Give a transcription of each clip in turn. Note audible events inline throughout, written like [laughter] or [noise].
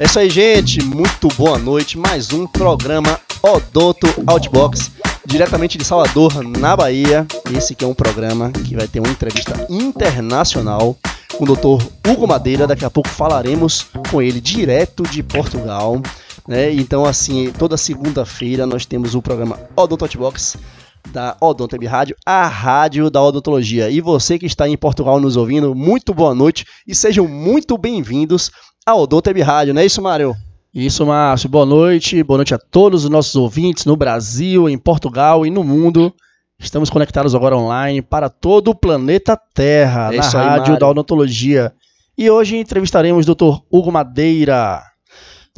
É isso aí, gente. Muito boa noite. Mais um programa Odonto Outbox, diretamente de Salvador, na Bahia. Esse que é um programa que vai ter uma entrevista internacional com o Dr. Hugo Madeira. Daqui a pouco falaremos com ele direto de Portugal. Né? Então, assim, toda segunda-feira nós temos o programa Odonto Outbox da Odonto Web Rádio, a rádio da odontologia. E você que está em Portugal nos ouvindo, muito boa noite e sejam muito bem-vindos a Odonto Web Rádio, não é isso, Mário? Isso, Márcio. Boa noite. Boa noite a todos os nossos ouvintes no Brasil, em Portugal e no mundo. Estamos conectados agora online para todo o planeta Terra, é na rádio aí, da odontologia. E hoje entrevistaremos o Dr. Hugo Madeira.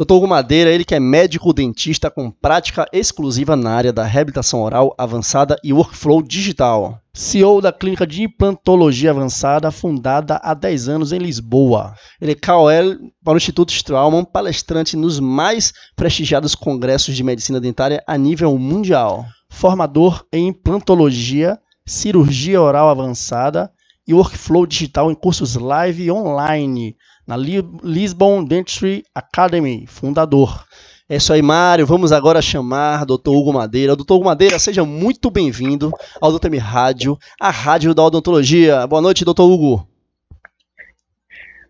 Dr. Hugo Madeira, ele que é médico dentista com prática exclusiva na área da reabilitação oral avançada e workflow digital. CEO da Clínica de Implantologia Avançada, fundada há 10 anos em Lisboa. Ele é KOL para o Instituto Straumann, palestrante nos mais prestigiados congressos de medicina dentária a nível mundial. Formador em implantologia, cirurgia oral avançada e workflow digital em cursos live e online na Lisbon Dentistry Academy, fundador. É isso aí, Mário. Vamos agora chamar Dr. Hugo Madeira. Dr. Hugo Madeira, seja muito bem-vindo ao Doutor Rádio, a rádio da odontologia. Boa noite, Dr. Hugo.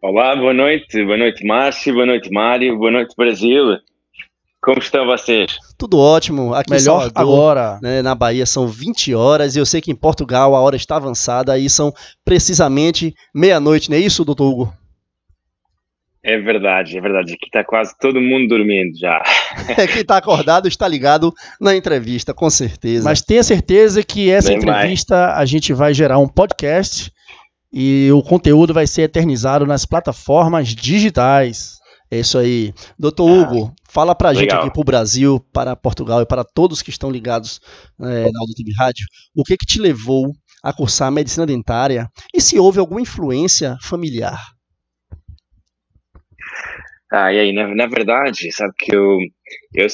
Olá, boa noite. Boa noite, Márcio. Boa noite, Mário. Boa noite, Brasil. Como estão vocês? Tudo ótimo. Aqui Melhor Salvador, agora. Né, na Bahia são 20 horas e eu sei que em Portugal a hora está avançada e são precisamente meia-noite, não é isso, doutor Hugo? É verdade, é verdade. Aqui está quase todo mundo dormindo já. [laughs] É, quem está acordado está ligado na entrevista, com certeza. Mas tenha certeza que essa Bem entrevista mais. a gente vai gerar um podcast e o conteúdo vai ser eternizado nas plataformas digitais. É isso aí. Doutor ah, Hugo, fala pra legal. gente aqui pro Brasil, para Portugal e para todos que estão ligados é, na Auditoria Rádio, o que que te levou a cursar medicina dentária e se houve alguma influência familiar? Ah, e aí, na, na verdade, sabe que eu, eu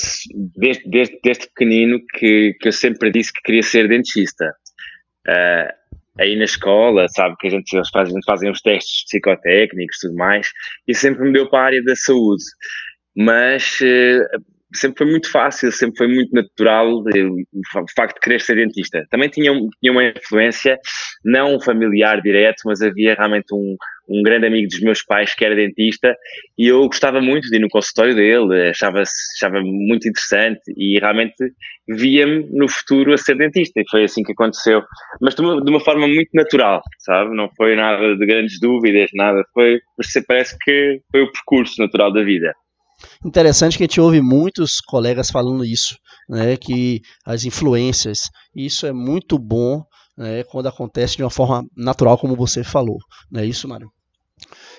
desde, desde, desde pequenino que, que eu sempre disse que queria ser dentista. Uh, aí na escola, sabe, que a gente, eles fazem, fazem os testes psicotécnicos e tudo mais, e sempre me deu para a área da saúde. Mas uh, sempre foi muito fácil, sempre foi muito natural eu, o facto de querer ser dentista. Também tinha, tinha uma influência, não familiar direto, mas havia realmente um, um grande amigo dos meus pais que era dentista e eu gostava muito de ir no consultório dele, achava, achava muito interessante e realmente via-me no futuro a ser dentista e foi assim que aconteceu. Mas de uma, de uma forma muito natural, sabe? Não foi nada de grandes dúvidas, nada. Foi, parece que foi o percurso natural da vida. Interessante que a gente ouve muitos colegas falando isso, né, que as influências, isso é muito bom né, quando acontece de uma forma natural, como você falou. Não é isso, Mário?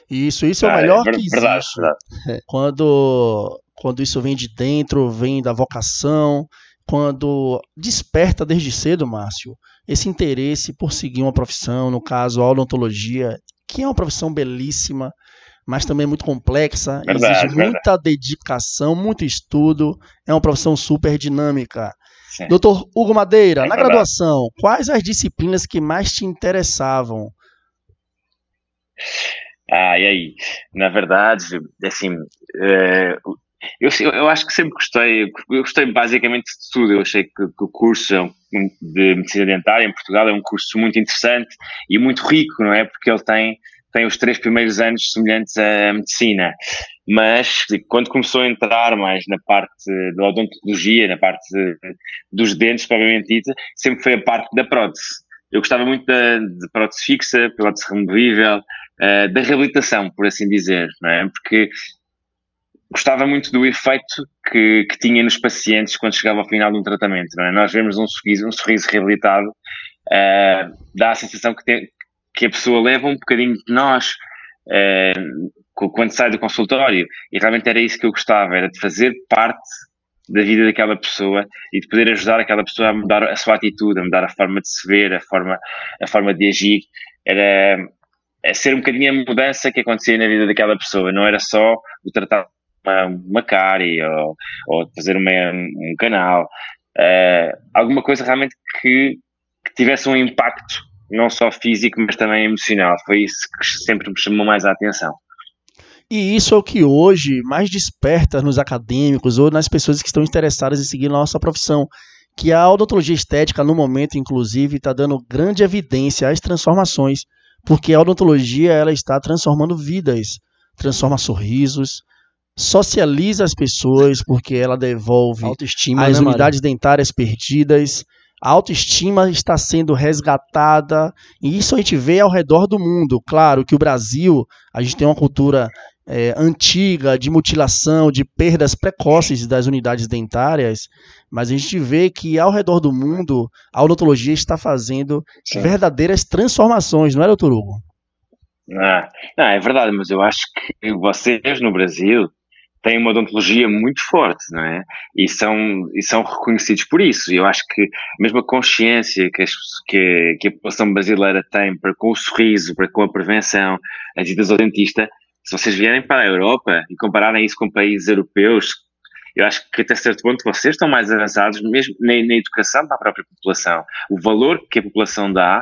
Isso, isso é o ah, melhor é, que existe. É, quando, quando isso vem de dentro, vem da vocação, quando desperta desde cedo, Márcio, esse interesse por seguir uma profissão, no caso a odontologia, que é uma profissão belíssima, mas também muito complexa, verdade, exige muita dedicação, muito estudo, é uma profissão super dinâmica. Sim. Doutor Hugo Madeira, é na graduação, quais as disciplinas que mais te interessavam? Ah, e aí? Na verdade, assim, é, eu, eu acho que sempre gostei, eu gostei basicamente de tudo. Eu achei que, que o curso de medicina dentária em Portugal é um curso muito interessante e muito rico, não é? Porque ele tem tem os três primeiros anos semelhantes à medicina, mas quando começou a entrar mais na parte da odontologia, na parte dos dentes, provavelmente dita, sempre foi a parte da prótese. Eu gostava muito da, de prótese fixa, prótese removível, uh, da reabilitação, por assim dizer, não é? Porque gostava muito do efeito que, que tinha nos pacientes quando chegava ao final de um tratamento, não é? Nós vemos um sorriso, um sorriso reabilitado, uh, dá a sensação que, tem, que a pessoa leva um bocadinho de nós uh, quando sai do consultório. E realmente era isso que eu gostava, era de fazer parte da vida daquela pessoa e de poder ajudar aquela pessoa a mudar a sua atitude, a mudar a forma de se ver, a forma, a forma de agir. Era a ser um bocadinho a mudança que acontecia na vida daquela pessoa. Não era só o tratar uma, uma cárie ou, ou fazer uma, um canal. Uh, alguma coisa realmente que, que tivesse um impacto não só físico, mas também emocional. Foi isso que sempre me chamou mais a atenção. E isso é o que hoje mais desperta nos acadêmicos ou nas pessoas que estão interessadas em seguir nossa profissão, que a odontologia estética, no momento, inclusive, está dando grande evidência às transformações, porque a odontologia ela está transformando vidas, transforma sorrisos, socializa as pessoas, porque ela devolve Autoestima, as né, unidades dentárias perdidas, a autoestima está sendo resgatada, e isso a gente vê ao redor do mundo. Claro que o Brasil, a gente tem uma cultura é, antiga de mutilação, de perdas precoces das unidades dentárias, mas a gente vê que ao redor do mundo a odontologia está fazendo Sim. verdadeiras transformações, não é, doutor Hugo? Ah, não, é verdade, mas eu acho que vocês no Brasil têm uma odontologia muito forte, não é? E são, e são reconhecidos por isso. E eu acho que a mesma consciência que, as, que, que, a população brasileira tem para com o sorriso, para com a prevenção, as idas ao dentista, se vocês vierem para a Europa e compararem isso com países europeus, eu acho que até certo ponto vocês estão mais avançados mesmo na, na educação para a própria população. O valor que a população dá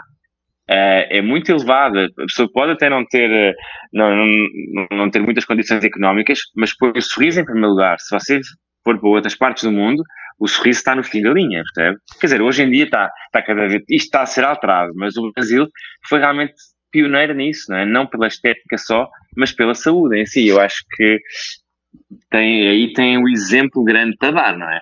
é, é muito elevada. A pessoa pode até não ter, eh, não, não, não ter muitas condições económicas, mas põe o sorriso em primeiro lugar. Se você for para outras partes do mundo, o sorriso está no fim da linha, percebe? Quer dizer, hoje em dia está, está cada vez, isto está a ser alterado, mas o Brasil foi realmente pioneiro nisso, não é? Não pela estética só, mas pela saúde em si. Eu acho que tem, aí tem um exemplo grande para dar, não é?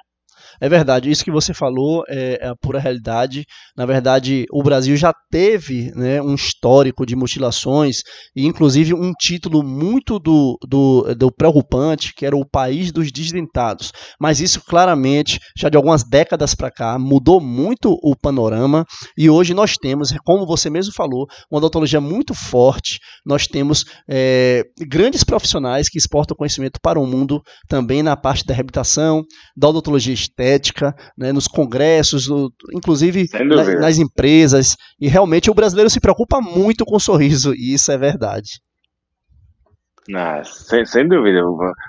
É verdade, isso que você falou é, é, a pura realidade. Na verdade, o Brasil já teve né, um histórico de mutilações e, inclusive, um título muito do, do, do preocupante, que era o país dos desdentados. Mas isso, claramente, já de algumas décadas para cá, mudou muito o panorama e hoje nós temos, como você mesmo falou, uma odontologia muito forte. Nós temos é, grandes profissionais que exportam conhecimento para o mundo também na parte da reabilitação, da odontologia estética estética, né, nos congressos, no, inclusive na, nas empresas. E realmente o brasileiro se preocupa muito com o sorriso, e isso é verdade. Não, sem, sem dúvida.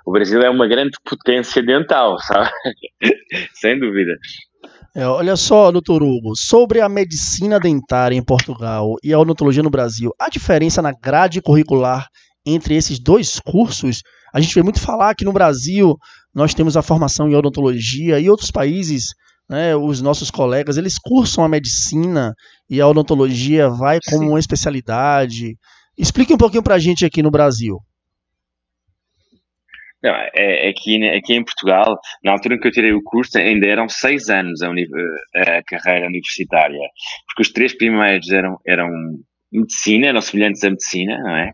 O, Brasil é uma grande potência dental, sabe? [laughs] sem dúvida. É, olha só, doutor Hugo, sobre a medicina dentária em Portugal e a odontologia no Brasil, a diferença na grade curricular entre esses dois cursos, a gente vê muito falar que no Brasil nós temos a formação em odontologia e outros países, né, os nossos colegas, eles cursam a medicina e a odontologia vai como Sim. uma especialidade. Explique um pouquinho para a gente aqui no Brasil. Não, é, é aqui, aqui em Portugal, na altura em que eu tirei o curso, ainda eram seis anos a, a carreira universitária, porque os três primeiros eram, eram medicina, eram semelhantes à medicina, não é?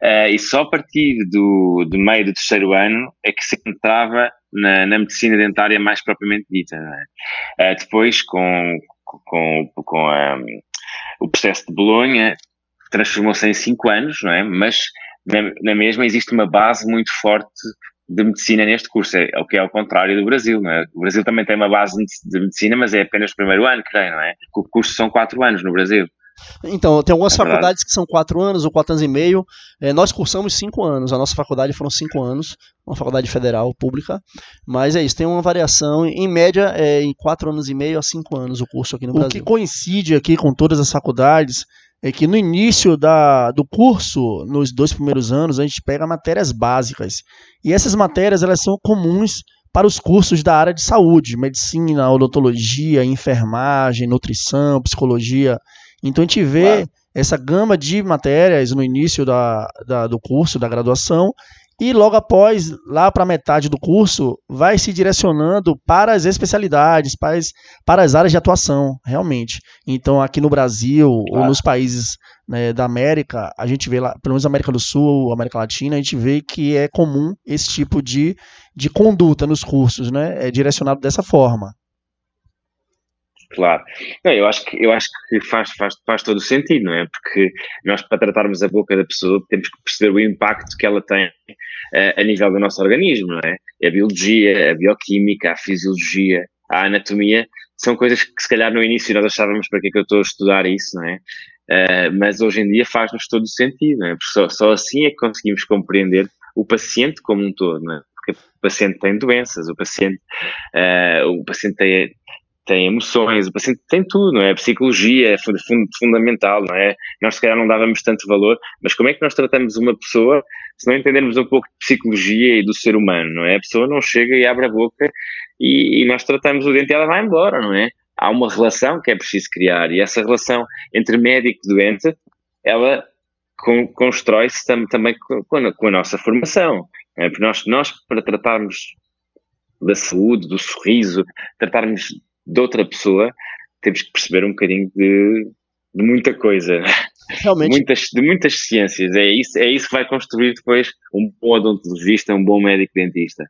Uh, e só a partir do, do meio do terceiro ano é que se entrava na, na medicina dentária mais propriamente dita, não é? Uh, depois, com, com, com a, o processo de Bolonha, transformou-se em cinco anos, não é? Mas na, na, mesma existe uma base muito forte de medicina neste curso, é, o que é ao contrário do Brasil, não é? O Brasil também tem uma base de medicina, mas é apenas o primeiro ano, creio, não é? O curso são quatro anos no Brasil. Então, tem algumas é faculdades que são quatro anos ou quatro anos e meio. É, nós cursamos cinco anos. A nossa faculdade foram cinco anos, uma faculdade federal pública. Mas é isso, tem uma variação. Em média, é em quatro anos e meio a cinco anos o curso aqui no o Brasil. O que coincide aqui com todas as faculdades é que no início da, do curso, nos dois primeiros anos, a gente pega matérias básicas. E essas matérias elas são comuns para os cursos da área de saúde, medicina, odontologia, enfermagem, nutrição, psicologia. Então a gente vê claro. essa gama de matérias no início da, da, do curso, da graduação, e logo após, lá para metade do curso, vai se direcionando para as especialidades, para as, para as áreas de atuação, realmente. Então, aqui no Brasil, claro. ou nos países né, da América, a gente vê lá, pelo menos América do Sul, América Latina, a gente vê que é comum esse tipo de, de conduta nos cursos, né? É direcionado dessa forma. Claro. Não, eu acho que, eu acho que faz, faz, faz todo o sentido, não é? Porque nós, para tratarmos a boca da pessoa, temos que perceber o impacto que ela tem uh, a nível do nosso organismo, não é? A biologia, a bioquímica, a fisiologia, a anatomia, são coisas que se calhar no início nós achávamos para que é que eu estou a estudar isso, não é? Uh, mas hoje em dia faz-nos todo o sentido, não é? Porque só, só assim é que conseguimos compreender o paciente como um todo, não é? O paciente tem doenças, o paciente, uh, o paciente tem, tem emoções, o paciente tem tudo, não é? Psicologia é fundamental, não é? Nós se calhar não dávamos tanto valor, mas como é que nós tratamos uma pessoa se não entendermos um pouco de psicologia e do ser humano, não é? A pessoa não chega e abre a boca e, e nós tratamos o dente e ela vai embora, não é? Há uma relação que é preciso criar e essa relação entre médico e doente, ela constrói-se tam, também com a, com a, nossa formação. É? Porque nós, nós, para tratarmos da saúde, do sorriso, tratarmos de outra pessoa, temos que perceber um bocadinho de, de muita coisa. Realmente. Muitas, de muitas ciências. É isso, é isso que vai construir depois um bom odontologista, um bom médico dentista.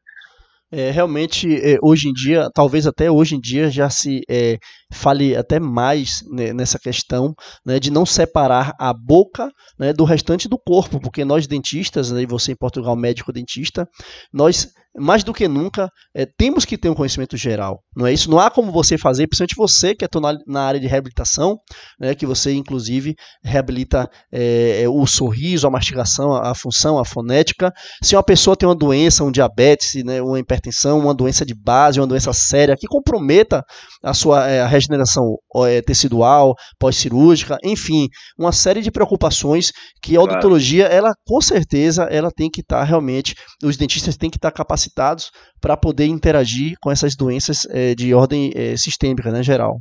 É, realmente, é, hoje em dia, talvez até hoje em dia já se é, fale até mais né, nessa questão né, de não separar a boca né, do restante do corpo, porque nós dentistas, né, e você em Portugal médico dentista, nós mais do que nunca, é, temos que ter um conhecimento geral. Não é isso? Não há como você fazer, principalmente você que na, na área de reabilitação, né, que você inclusive reabilita é, é, o sorriso, a mastigação, a, a, função, a fonética. Se uma pessoa tem uma doença, um diabetes, né, uma hipertensão, uma doença de base, uma doença séria que comprometa a sua é, a regeneração é, tecidual, pós-cirúrgica, enfim, uma série de preocupações que a odontologia, ela com certeza, ela tem que estar tá, realmente, os dentistas têm que estar tá capacitados capacitados para poder interagir com essas doenças é, de ordem é, sistêmica, né, geral.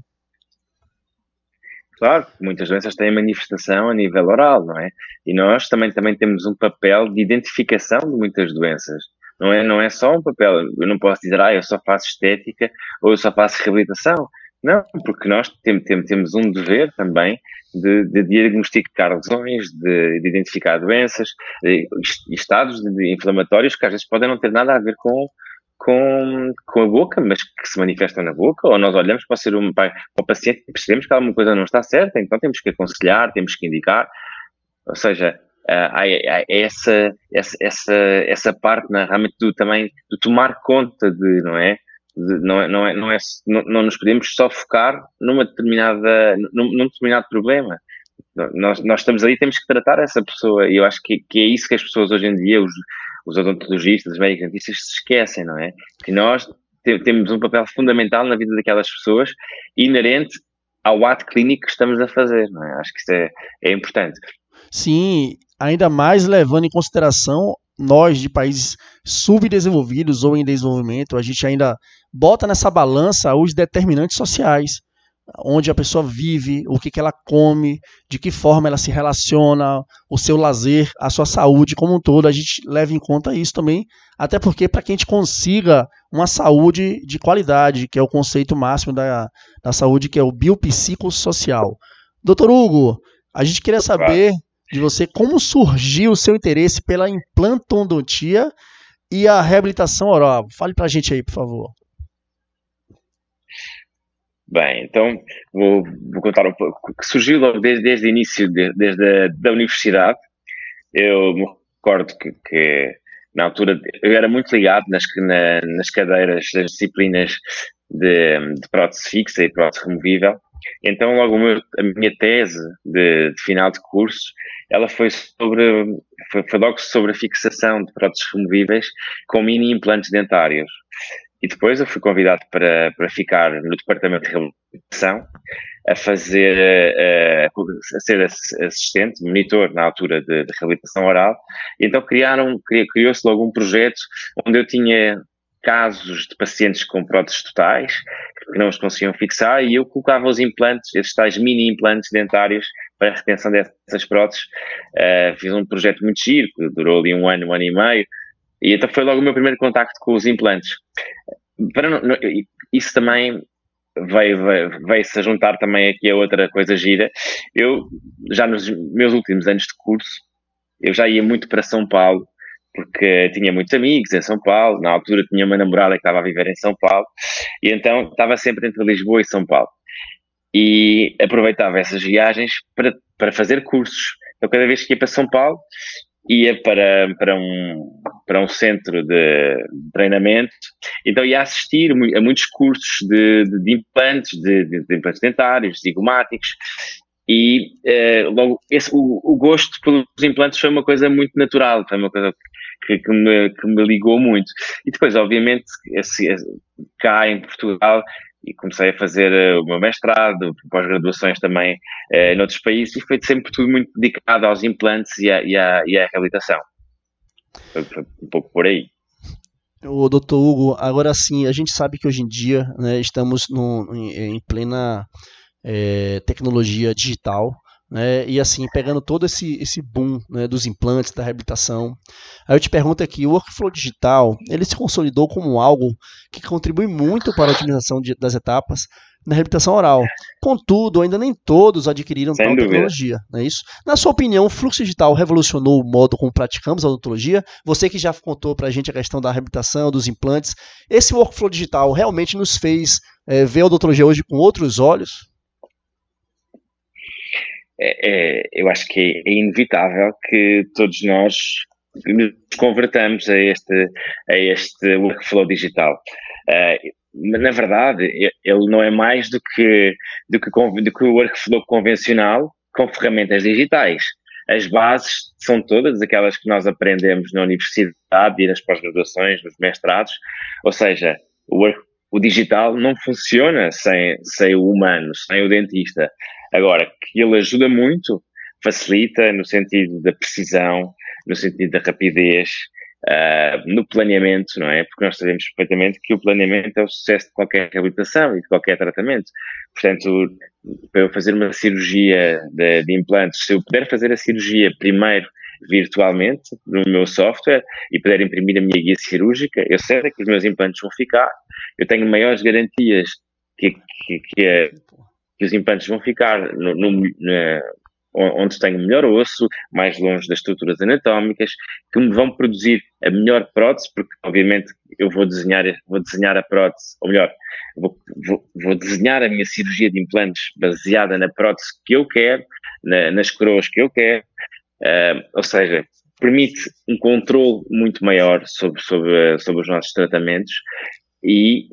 Claro, muitas doenças têm manifestação a nível oral, não é? E nós também, também temos um papel de identificação de muitas doenças. Não é, não é só um papel, eu não posso dizer, ah, eu só faço estética ou eu só faço reabilitação. Não, porque nós temos, temos um dever também de, de diagnosticar lesões, de, de identificar doenças, de, estados inflamatórios que às vezes podem não ter nada a ver com, com, com a boca, mas que se manifestam na boca, ou nós olhamos para ser um, para o paciente e percebemos que alguma coisa não está certa, então temos que aconselhar, temos que indicar. Ou seja, há, há essa, essa, essa, essa parte né, realmente do, também de tomar conta de, não é? Não, é, não, é, não, é, não, não nos podemos só focar numa determinada, num, num determinado problema. Nós, nós estamos aí temos que tratar essa pessoa e eu acho que, que é isso que as pessoas hoje em dia, os, os odontologistas, os médicos dentistas se esquecem, não é? Que nós te, temos um papel fundamental na vida daquelas pessoas inerente ao ato clínico que estamos a fazer, não é? Acho que isso é, é importante. Sim, ainda mais levando em consideração nós de países subdesenvolvidos ou em desenvolvimento, a gente ainda bota nessa balança os determinantes sociais, onde a pessoa vive, o que, que ela come, de que forma ela se relaciona, o seu lazer, a sua saúde como um todo, a gente leva em conta isso também, até porque para que a gente consiga uma saúde de qualidade, que é o conceito máximo da, da saúde, que é o biopsicossocial. Doutor Hugo, a gente queria saber de você como surgiu o seu interesse pela implantodontia e a reabilitação oral. Fale para a gente aí, por favor. Bem, então vou, vou, contar um pouco. Surgiu logo desde, desde o início, de, desde a da universidade. Eu me recordo que, que, na altura eu era muito ligado nas, na, nas cadeiras das disciplinas de, de prótese fixa e prótese removível. Então, logo meu, a minha tese de, de, final de curso, ela foi sobre, foi, logo sobre a fixação de próteses removíveis com mini implantes dentários. E depois eu fui convidado para, para ficar no departamento de reabilitação, a fazer, a, a ser assistente, monitor na altura de, de reabilitação oral. Então criaram, criou-se logo um projeto onde eu tinha casos de pacientes com próteses totais que não os conseguiam fixar e eu colocava os implantes, esses tais mini implantes dentários para a retenção dessas próteses. Uh, fiz um projeto muito giro, que durou ali um ano, um ano e meio, e então foi logo o meu primeiro contacto com os implantes. Não, não, isso também veio, veio, veio se a juntar também aqui a outra coisa gira. Eu, já nos meus últimos anos de curso, eu já ia muito para São Paulo, porque tinha muitos amigos em São Paulo, na altura tinha uma namorada que estava a viver em São Paulo, e então estava sempre entre Lisboa e São Paulo. E aproveitava essas viagens para, para fazer cursos. Então, cada vez que ia para São Paulo, ia para, para, um, para um centro de treinamento, então ia assistir a muitos cursos de, de, de implantes, de, de, implantes dentários, zigomáticos, e uh, logo esse, o, o, gosto pelos implantes foi uma coisa muito natural, foi uma coisa que, que, me, que me ligou muito. E depois, obviamente, esse, esse, cá em Portugal e comecei a fazer uh, o meu mestrado, pós-graduações também uh, noutros países e foi sempre tudo muito dedicado aos implantes e à, e à, e à reabilitação. Foi, foi um pouco por aí. O doutor Hugo, agora sim, a gente sabe que hoje em dia né, estamos no, em, em, plena é, tecnologia digital, né, e assim, pegando todo esse, esse boom né, dos implantes, da reabilitação. Aí eu te pergunto aqui, o workflow digital, ele se consolidou como algo que contribui muito para a otimização de, das etapas, na reabilitação oral. Contudo, ainda nem todos adquiriram Sem tal dúvida. tecnologia, não é isso? Na sua opinião, o fluxo digital revolucionou o modo como praticamos a odontologia? Você que já contou para a gente a questão da reabilitação, dos implantes, esse workflow digital realmente nos fez é, ver a odontologia hoje com outros olhos? É, é, eu acho que é inevitável que todos nós nos convertamos a este, a este workflow digital. Uh, na verdade, ele não é mais do que, do que, do que o workflow convencional com ferramentas digitais. As bases são todas aquelas que nós aprendemos na universidade e nas pós-graduações, nos mestrados, ou seja, o, work, o digital não funciona sem, sem o humano, sem o dentista. Agora, que ele ajuda muito, facilita no sentido da precisão, no sentido da rapidez, uh, no planeamento, não é? Porque nós sabemos perfeitamente que o planeamento é o sucesso de qualquer reabilitação e de qualquer tratamento. Portanto, para eu fazer uma cirurgia de, de implantes, se eu puder fazer a cirurgia primeiro virtualmente no meu software e puder imprimir a minha guia cirúrgica, eu sei que os meus implantes vão ficar, eu tenho maiores garantias que, que, que, que os implantes vão ficar no, no, onde tenho melhor osso, mais longe das estruturas anatómicas, que me vão produzir a melhor prótese, porque obviamente eu vou desenhar, vou desenhar a prótese, ou melhor, vou, vou, vou desenhar a minha cirurgia de implantes baseada na prótese que eu quero, na, nas coroas que eu quero, uh, ou seja, permite um controle muito maior sobre, sobre, sobre os nossos tratamentos e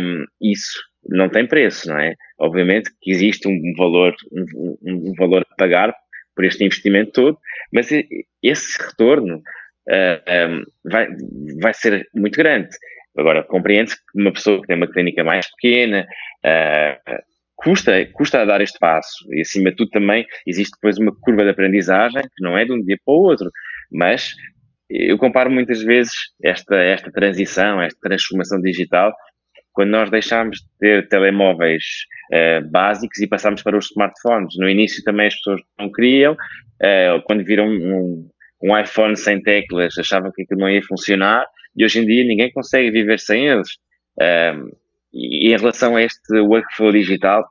um, isso não tem preço, não é? Obviamente que existe um valor, um, um valor a pagar por este investimento todo, mas esse retorno uh, um, vai, vai ser muito grande. Agora, compreende-se que uma pessoa que tem uma clínica mais pequena uh, custa, custa a dar este passo e, acima de tudo, também existe depois uma curva de aprendizagem que não é de um dia para o outro, mas eu comparo muitas vezes esta, esta transição, esta transformação digital quando nós deixámos de ter telemóveis uh, básicos e passámos para os smartphones. No início também as pessoas não queriam, uh, quando viram um, um, iPhone sem teclas achavam que aquilo não ia funcionar e hoje em dia ninguém consegue viver sem eles. Uh, e em relação a este workflow digital,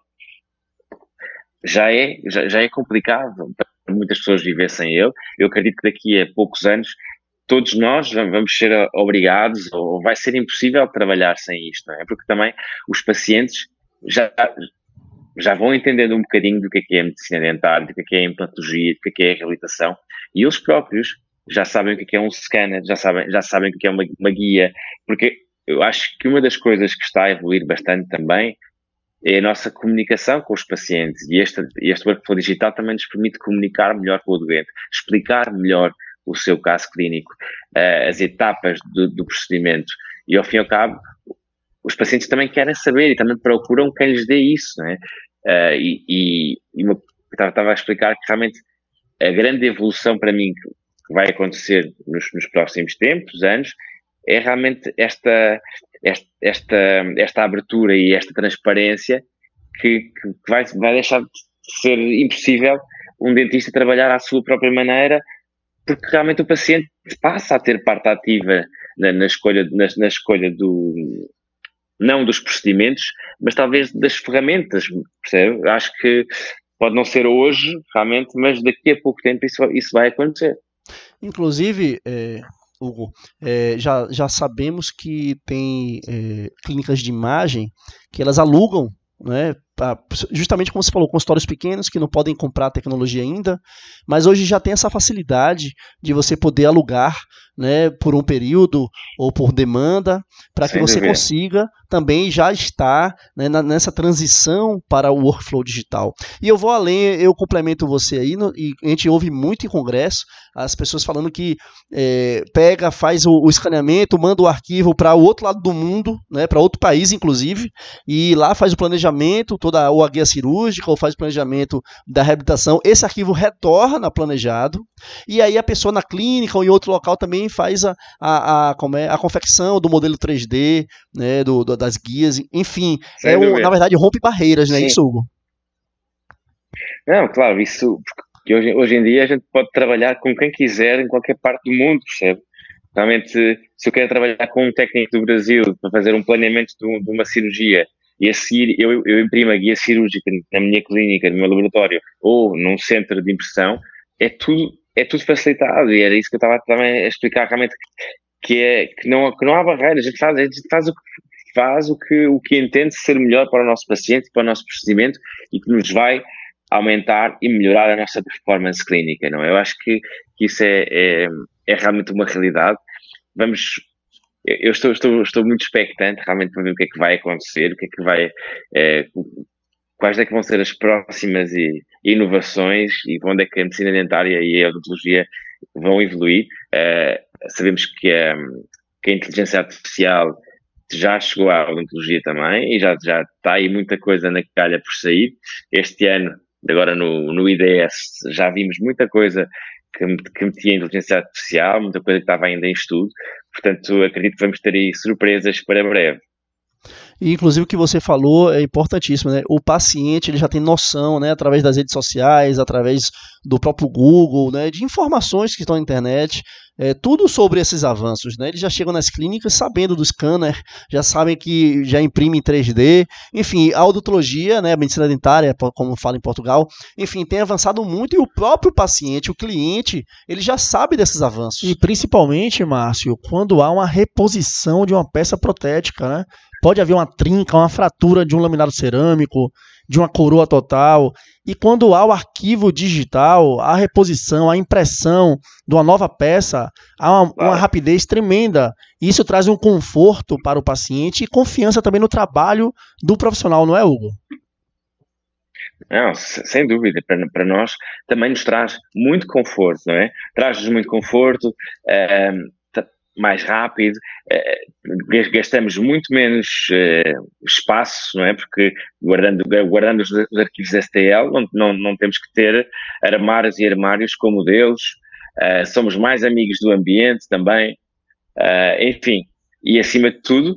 já é, já, já é complicado para muitas pessoas viver sem ele. Eu acredito que daqui a poucos anos todos nós vamos ser obrigados ou vai ser impossível trabalhar sem isto, não é? Porque também os pacientes já, já vão entendendo um bocadinho do que é, que é medicina dentária, do que é, que é implantologia, do que é, que é reabilitação e eles próprios já sabem o que é, que é um scanner, já sabem, já sabem o que é uma, uma guia, porque eu acho que uma das coisas que está a evoluir bastante também é a nossa comunicação com os pacientes e este, este workflow digital também nos permite comunicar melhor com o doente, explicar melhor o seu caso clínico, uh, as etapas do, do, procedimento. E ao fim e ao cabo, os pacientes também querem saber e também procuram quem lhes dê isso, né? E, e, estava a explicar que realmente a grande evolução para mim que vai acontecer nos, nos próximos tempos, anos, é realmente esta, esta, esta, esta abertura e esta transparência que, que vai, vai deixar de ser impossível um dentista trabalhar à sua própria maneira porque realmente o paciente passa a ter parte ativa na, na escolha, na, na, escolha do, não dos procedimentos, mas talvez das ferramentas, percebe? Acho que pode não ser hoje, realmente, mas daqui a pouco tempo isso, isso vai acontecer. Inclusive, é, Hugo, é, já, já sabemos que tem é, clínicas de imagem que elas alugam né, justamente como você falou, consultórios pequenos que não podem comprar tecnologia ainda, mas hoje já tem essa facilidade de você poder alugar né, por um período ou por demanda, para que você consiga também já estar né, nessa transição para o workflow digital. E eu vou além, eu complemento você aí, no, e a gente ouve muito em congresso as pessoas falando que é, pega, faz o, o, escaneamento, manda o arquivo para o outro lado do mundo, né, para outro país, inclusive, e lá faz o planejamento, toda ou a guia cirúrgica, ou faz o planejamento da reabilitação. Esse arquivo retorna planejado, e aí a pessoa na clínica ou em outro local também faz a, a, a, como é, a confecção do modelo 3D, né, do, do das guias, enfim. é um, na verdade, rompe barreiras, né, isso, Hugo? Não, claro, isso, hoje, hoje em dia a gente pode trabalhar com quem quiser em qualquer parte do mundo, percebe? Realmente, se eu quero trabalhar com um técnico do Brasil para fazer um planeamento de uma cirurgia e a seguir eu, eu imprimo a guia cirúrgica na minha clínica, no meu laboratório ou num centro de impressão, é tudo é tudo facilitado e era isso que eu estava também a explicar realmente que é que não, que não há barreiras, a gente faz, a gente faz o que faz o que, o que entende ser melhor para o nosso paciente, para o nosso procedimento e que nos vai aumentar e melhorar a nossa performance clínica, não é? Eu acho que, que isso é, é, é, realmente uma realidade. Vamos, eu estou, estou, estou muito expectante realmente para ver o que é que vai acontecer, o que é que vai, é, quais é que vão ser as próximas inovações e onde é que a medicina dentária e a odontologia vão evoluir. Uh, sabemos que a, que a, inteligência artificial já chegou à odontologia também e já, já está aí muita coisa na calha por sair. Este ano, agora no, no IDS, já vimos muita coisa que, que metia a inteligência artificial, muita coisa que estava ainda em estudo. Portanto, acredito que vamos ter aí surpresas para breve. E inclusive o que você falou é importantíssimo, né? O paciente ele já tem noção, né, através das redes sociais, através do próprio Google, né, de informações que estão na internet, é, tudo sobre esses avanços, né? Eles já chegam nas clínicas sabendo do scanner, já sabem que já imprime em 3D, enfim, a odontologia, né, a medicina dentária, como fala em Portugal, enfim, tem avançado muito e o próprio paciente, o cliente, ele já sabe desses avanços. E principalmente, Márcio, quando há uma reposição de uma peça protética, né? Pode haver uma trinca, uma fratura de um laminado cerâmico, de uma coroa total. E quando há o arquivo digital, a reposição, a impressão de uma nova peça, há uma, uma rapidez tremenda. Isso traz um conforto para o paciente e confiança também no trabalho do profissional, não é, Hugo? Não, sem dúvida, para, nós também nos traz muito conforto, não é? Traz-nos muito conforto, eh, mais rápido, eh, gastamos muito menos eh, espaço, não é? Porque guardando, guardando os, arquivos STL, não, não, não temos que ter armários e armários como Deus, eh, somos mais amigos do ambiente também, enfim, e acima de tudo,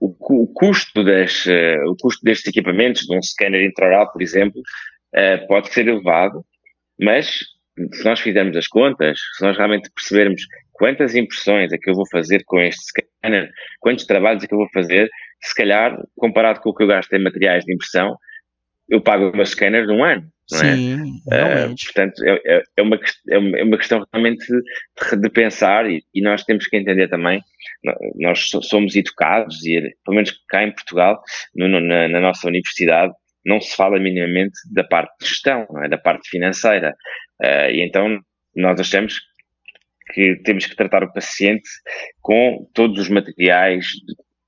o, o custo, das, o custo destes equipamentos, de um scanner intraoral, por exemplo, pode ser elevado, mas se nós fizermos as contas, se nós realmente percebermos quantas impressões é que eu vou fazer com este scanner, quantos trabalhos é que eu vou fazer, se calhar, comparado com o que eu gasto em materiais de impressão, eu pago o meu scanner num ano. Não é? Sim, Uh, portanto, é, é, é, uma, é uma questão realmente de, de pensar e, e, nós temos que entender também, nós somos educados e, pelo menos cá em Portugal, no, na, na, nossa universidade, não se fala minimamente da parte de gestão, é? da parte financeira. Uh, e então nós achamos que temos que tratar o paciente com todos os materiais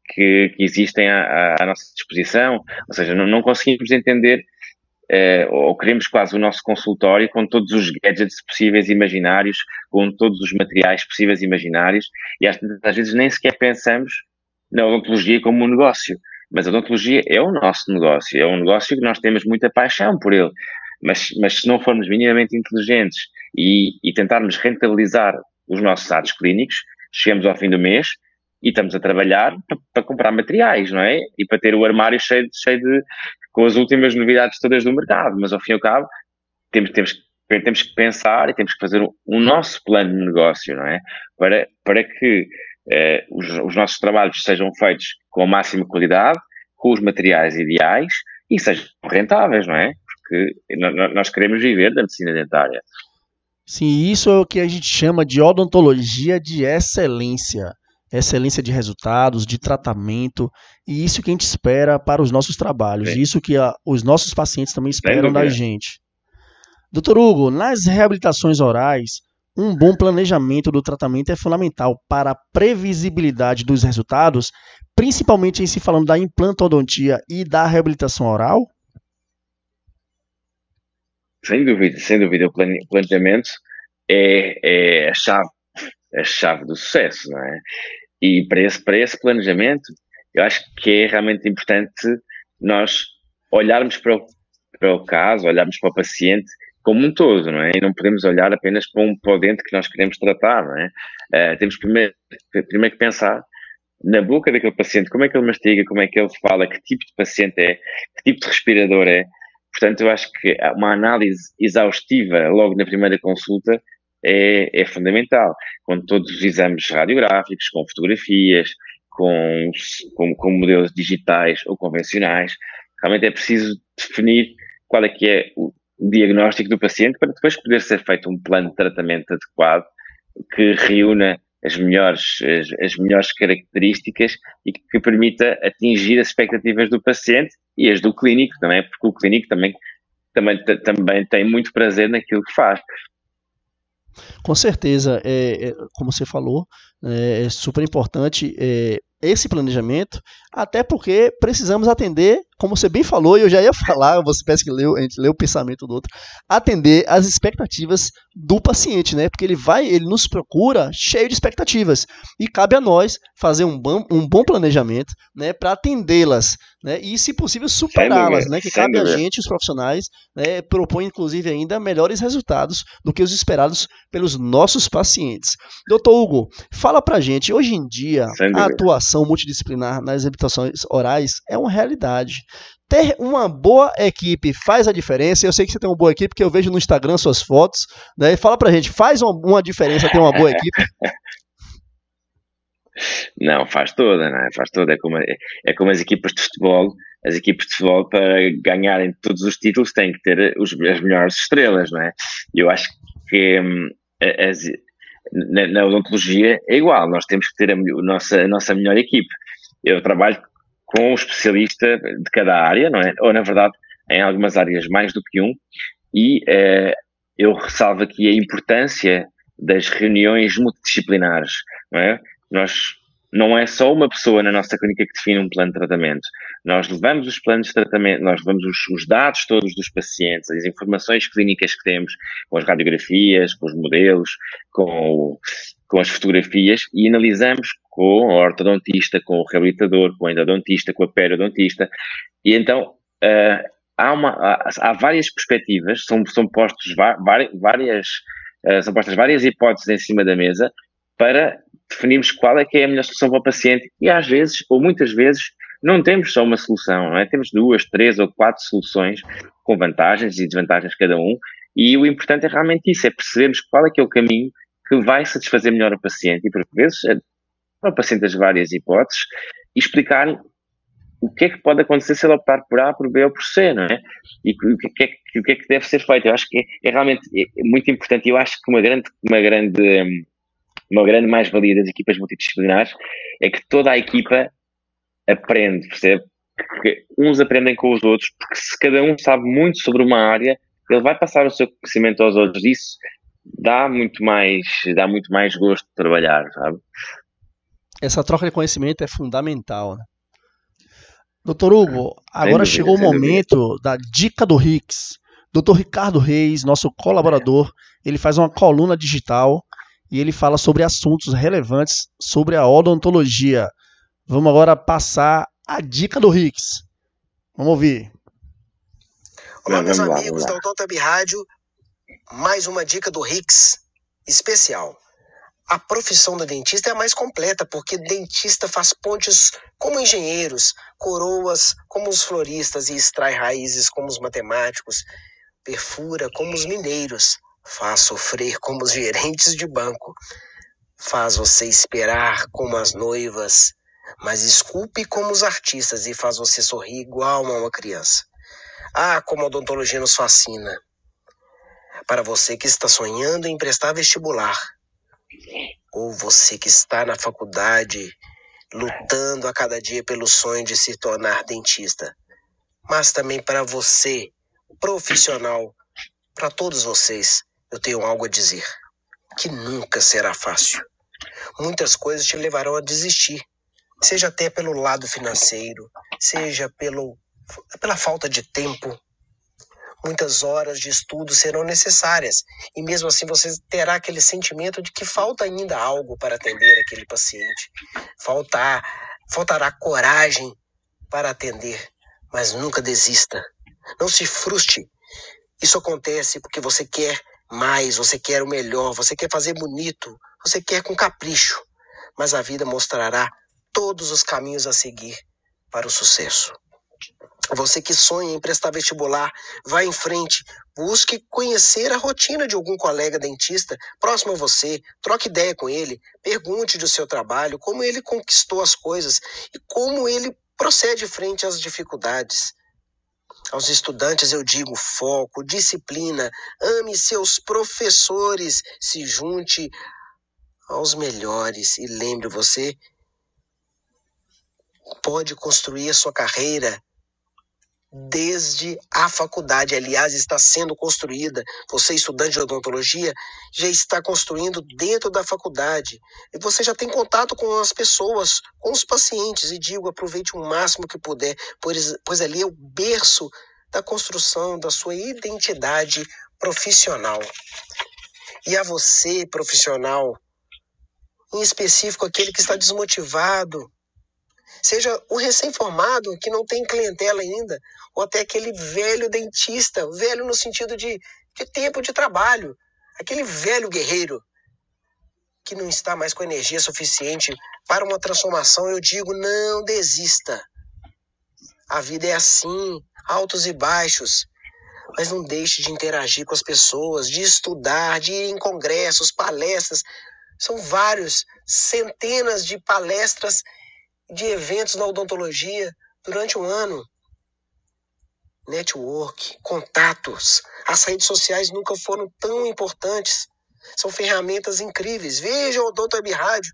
que, que existem à, à, nossa disposição, ou seja, não, não conseguimos entender eh, ou queremos quase o nosso consultório com todos os gadgets possíveis e imaginários, com todos os materiais possíveis e imaginários, e às, às vezes nem sequer pensamos na odontologia como um negócio. Mas a odontologia é o nosso negócio, é um negócio que nós temos muita paixão por ele. Mas, mas se não formos minimamente inteligentes e, e tentarmos rentabilizar os nossos atos clínicos, chegamos ao fim do mês e estamos a trabalhar para, para comprar materiais, não é? E para ter o armário cheio, cheio de, com as últimas novidades todas do mercado. Mas ao fim e ao cabo, temos, temos, temos que pensar e temos que fazer o, o nosso plano de negócio, não é? Para, para que eh, os, os nossos trabalhos sejam feitos com a máxima qualidade, com os materiais ideais e sejam rentáveis, não é? Porque nós queremos viver da medicina dentária. Sim, isso é o que a gente chama de odontologia de excelência. excelência de resultados, de tratamento, e isso que a gente espera para os nossos trabalhos, é. isso que a, os nossos pacientes também esperam da gente. Doutor Hugo, nas reabilitações orais, um bom planejamento do tratamento é fundamental para a previsibilidade dos resultados, principalmente em se falando da implantodontia e da reabilitação oral? Sem dúvida, sem dúvida. O planejamento é, é a chave, a chave do sucesso, não é? E para esse, para esse planejamento, eu acho que é realmente importante nós olharmos para o, para o caso, olharmos para o paciente como um todo, não é? E não podemos olhar apenas para um para o dente que nós queremos tratar, não é? Uh, temos primeiro, primeiro que pensar na boca daquele paciente, como é que ele mastiga, como é que ele fala, que tipo de paciente é, que tipo de respirador é. Portanto, eu acho que uma análise exaustiva logo na primeira consulta é, é fundamental, com todos os exames radiográficos, com fotografias, com, com, com modelos digitais ou convencionais. Realmente é preciso definir qual é que é o diagnóstico do paciente para depois poder ser feito um plano de tratamento adequado que reúna as melhores, as, as, melhores características e que, que, permita atingir as expectativas do paciente e as do clínico também, porque o clínico também, também, também tem muito prazer naquilo que faz. Com certeza, é, é, como você falou, é, é super importante é, esse planejamento, até porque precisamos atender, como você bem falou, e eu já ia falar, você parece que leu, a gente leu o pensamento do outro, atender as expectativas do paciente, né? Porque ele vai, ele nos procura cheio de expectativas. E cabe a nós fazer um bom, um bom planejamento, né, para atendê-las, né? E, se possível, superá-las, né? Que cabe a gente, os profissionais, né, propor, inclusive, ainda melhores resultados do que os esperados pelos nossos pacientes. Doutor Hugo, fala pra gente, hoje em dia, a atuação atuação multidisciplinar nas habitações orais é uma realidade. Ter uma boa equipe faz a diferença. Eu sei que você tem uma boa equipe, porque eu vejo no Instagram suas fotos. Né? Fala pra gente, faz uma, uma diferença ter uma boa equipe? [laughs] Não, faz toda, não é? Faz toda. É como, é como as equipas de futebol. As equipas de futebol, para ganharem todos os títulos, têm que ter os, as melhores estrelas, não é? Eu acho que hum, as, na, na, odontologia é igual, nós temos que ter a, a, nossa, a nossa melhor equipe. Eu trabalho com um especialista de cada área, não é? Ou, na verdade, em algumas áreas mais do que um, e eh, eu ressalvo aqui a importância das reuniões multidisciplinares, não é? Nós não é só uma pessoa na nossa clínica que define um plano de tratamento. Nós levamos os planos de tratamento, nós levamos os, os, dados todos dos pacientes, as informações clínicas que temos, com as radiografias, com os modelos, com, com as fotografias e analisamos com o ortodontista, com o reabilitador, com o endodontista, com a periodontista. E então uh, há, uma, há, há, várias perspectivas, são, são postos várias, uh, são postas várias hipóteses em cima da mesa para definirmos qual é que é a melhor solução para o paciente e às vezes, ou muitas vezes, não temos só uma solução, não é? Temos duas, três ou quatro soluções com vantagens e desvantagens cada um e o importante é realmente isso, é percebermos qual é que é o caminho que vai satisfazer melhor o paciente e por vezes é o paciente as várias hipóteses e explicar o que é que pode acontecer se ele optar por A, por B ou por C, não é? E o que é que, o que, é que deve ser feito. Eu acho que é, é realmente é muito importante. Eu acho que uma grande, uma grande hum, uma grande mais-valia das equipas multidisciplinares é que toda a equipa aprende, percebe? Que uns aprendem com os outros, porque se cada um sabe muito sobre uma área, ele vai passar o seu conhecimento aos outros. Isso dá muito mais, dá muito mais gosto de trabalhar, sabe? Essa troca de conhecimento é fundamental. Né? Doutor Hugo, agora chegou o momento da dica do Rix. Doutor Ricardo Reis, nosso colaborador, ele faz uma coluna digital e ele fala sobre assuntos relevantes sobre a odontologia. Vamos agora passar a dica do Rix. Vamos ouvir. Olá, meus amigos da Odontab Rádio. Mais uma dica do Rix especial. A profissão do dentista é a mais completa, porque dentista faz pontes como engenheiros, coroas como os floristas e extrai raízes como os matemáticos, perfura como os mineiros, faz sofrer como os gerentes de banco, faz você esperar como as noivas, mas esculpe como os artistas e faz você sorrir igual a uma criança. Ah, como a odontologia nos fascina. Para você que está sonhando em prestar vestibular, ou você que está na faculdade lutando a cada dia pelo sonho de se tornar dentista, mas também para você, profissional, para todos vocês, eu tenho algo a dizer, que nunca será fácil. Muitas coisas te levarão a desistir, seja até pelo lado financeiro, seja pelo, pela falta de tempo, Muitas horas de estudo serão necessárias e mesmo assim você terá aquele sentimento de que falta ainda algo para atender aquele paciente. Faltar, faltará coragem para atender, mas nunca desista. Não se frustre. Isso acontece porque você quer mais, você quer o melhor, você quer fazer bonito, você quer com capricho. Mas a vida mostrará todos os caminhos a seguir para o sucesso. Você que sonha em prestar vestibular, vá em frente. Busque conhecer a rotina de algum colega dentista próximo a você. Troque ideia com ele. Pergunte do seu trabalho, como ele conquistou as coisas e como ele procede frente às dificuldades. Aos estudantes eu digo foco, disciplina, ame seus professores, se junte aos melhores e lembre você pode construir a sua carreira desde a faculdade. Aliás, está sendo construída. Você, estudante de odontologia, já está construindo dentro da faculdade. E você já tem contato com as pessoas, com os pacientes. E digo, aproveite o máximo que puder, pois, pois ali é o berço da construção da sua identidade profissional. E a você, profissional, em específico aquele que está desmotivado, seja o recém-formado que não tem clientela ainda, ou até aquele velho dentista, velho no sentido de, de tempo de trabalho, aquele velho guerreiro que não está mais com energia suficiente para uma transformação, eu digo: não desista. A vida é assim, altos e baixos. Mas não deixe de interagir com as pessoas, de estudar, de ir em congressos, palestras. São vários, centenas de palestras de eventos na odontologia durante um ano. Network, contatos. As redes sociais nunca foram tão importantes. São ferramentas incríveis. Veja o Doutor Web Rádio.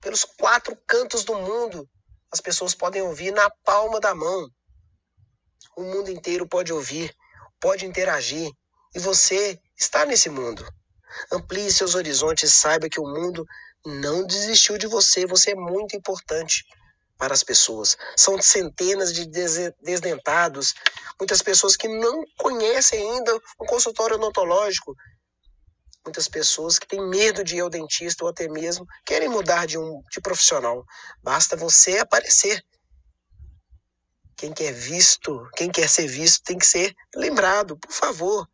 Pelos quatro cantos do mundo, as pessoas podem ouvir na palma da mão. O mundo inteiro pode ouvir, pode interagir. E você está nesse mundo. Amplie seus horizontes e saiba que o mundo não desistiu de você, você é muito importante para as pessoas. São centenas de desdentados, muitas pessoas que não conhecem ainda o consultório odontológico, muitas pessoas que têm medo de ir ao dentista ou até mesmo querem mudar de um de profissional. Basta você aparecer. Quem quer visto, quem quer ser visto tem que ser lembrado, por favor.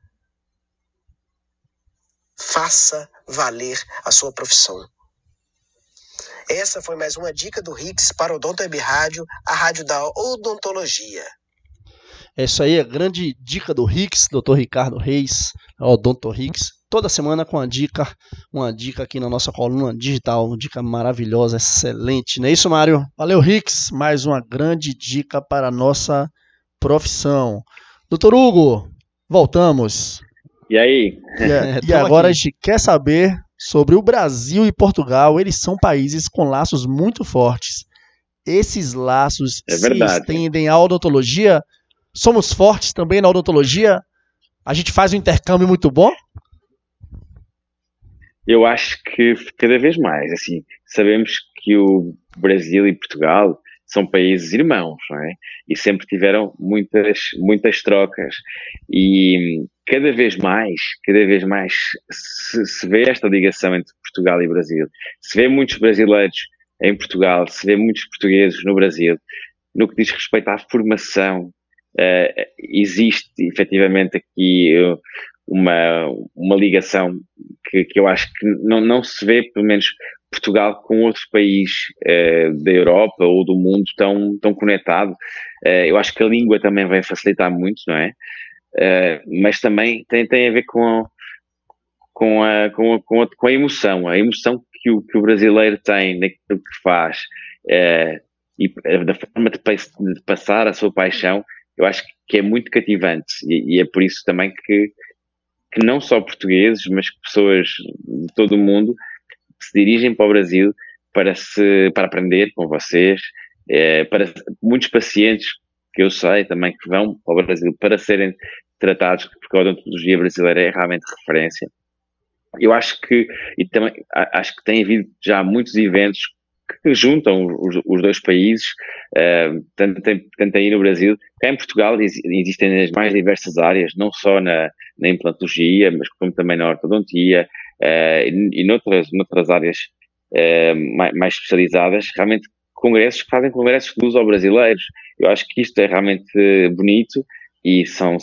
Faça valer a sua profissão. Essa foi mais uma dica do Rix para o Odonto Web Rádio, a rádio da odontologia. Essa aí é a grande dica do Rix, Dr. Ricardo Reis, Odonto Rix. Toda semana com uma dica, uma dica aqui na nossa coluna digital, uma dica maravilhosa, excelente. Não é isso, Mário? Valeu, Rix. Mais uma grande dica para a nossa profissão. Doutor Hugo, voltamos. E aí? E, [laughs] e agora aqui. a gente quer saber sobre o Brasil e Portugal, eles são países com laços muito fortes. Esses laços é se estendem à odontologia. Somos fortes também na odontologia? A gente faz um intercâmbio muito bom? Eu acho que cada vez mais. Assim, sabemos que o Brasil e Portugal são países irmãos, não é? E sempre tiveram muitas, muitas trocas. E cada vez mais, cada vez mais se, se vê esta ligação entre Portugal e Brasil. Se vê muitos brasileiros em Portugal, se vê muitos portugueses no Brasil. No que diz respeito à formação, uh, existe efetivamente aqui uh, uma, uma ligação que, que eu acho que não, não se vê, pelo menos Portugal com outro país uh, da Europa ou do mundo tão, tão conectado. Eu acho que a língua também vai facilitar muito, não é? Uh, mas também tem, tem a ver com, com, a, com, a, com, a, com a emoção, a emoção que o, que o brasileiro tem naquilo que faz. E da forma de, de, passar a sua paixão, eu acho que é muito cativante. E, e é por isso também que, que não só portugueses, mas pessoas de todo o mundo que se dirigem para o Brasil para, se, para aprender com vocês, é, para muitos pacientes que eu sei também que vão para o Brasil para serem tratados, porque a odontologia brasileira é realmente referência. Eu acho que, e também, acho que tem havido já muitos eventos que juntam os, os dois países, uh, tanto, tanto aí no Brasil, cá em Portugal existem as mais diversas áreas, não só na, na implantologia, mas como também na ortodontia uh, e, e noutras, noutras áreas uh, mais, mais, especializadas, realmente congressos que fazem congressos de uso brasileiros. Eu acho que isto é realmente bonito e são,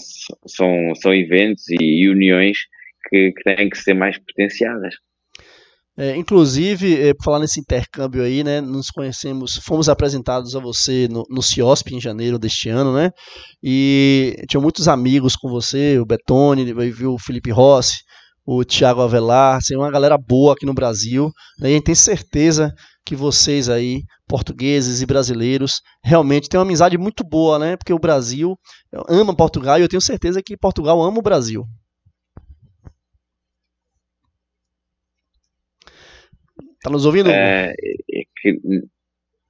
são, são eventos e uniões que, que têm que ser mais potenciadas. É, inclusive, é, por falar nesse intercâmbio aí, né, nos conhecemos, fomos apresentados a você no, no CIOSP em janeiro deste ano, né, e tinha muitos amigos com você, o Betone, viu o Felipe Rossi, o Thiago Avelar, tem uma galera boa aqui no Brasil, né, e a gente tem certeza que vocês aí, portugueses e brasileiros, realmente têm uma amizade muito boa, né, porque o Brasil ama Portugal e eu tenho certeza que Portugal ama o Brasil. Tá nos ouvindo? É, é que,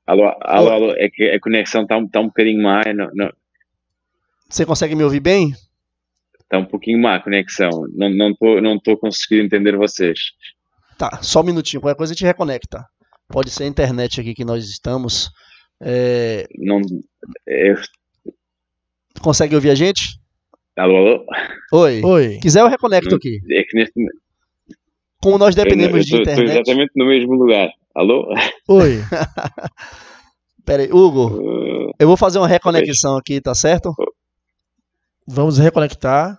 alô, alô, alô, é que a conexão um, tá um bocadinho má. Não, não. Você consegue me ouvir bem? Está um pouquinho má a conexão. Não não não conseguindo entender vocês. Tá, só um minutinho. Qualquer coisa a gente reconecta. Pode ser a internet aqui que nós estamos. É... Não, é... Consegue ouvir a gente? Alô, alô? Oi. Oi. Quiser eu reconecto aqui. É que neste, como nós dependemos eu, eu tô, de internet. Estou exatamente no mesmo lugar. Alô? Oi. [laughs] Pera aí, Hugo. Uh, eu vou fazer uma reconexão aqui, tá certo? Vamos reconectar.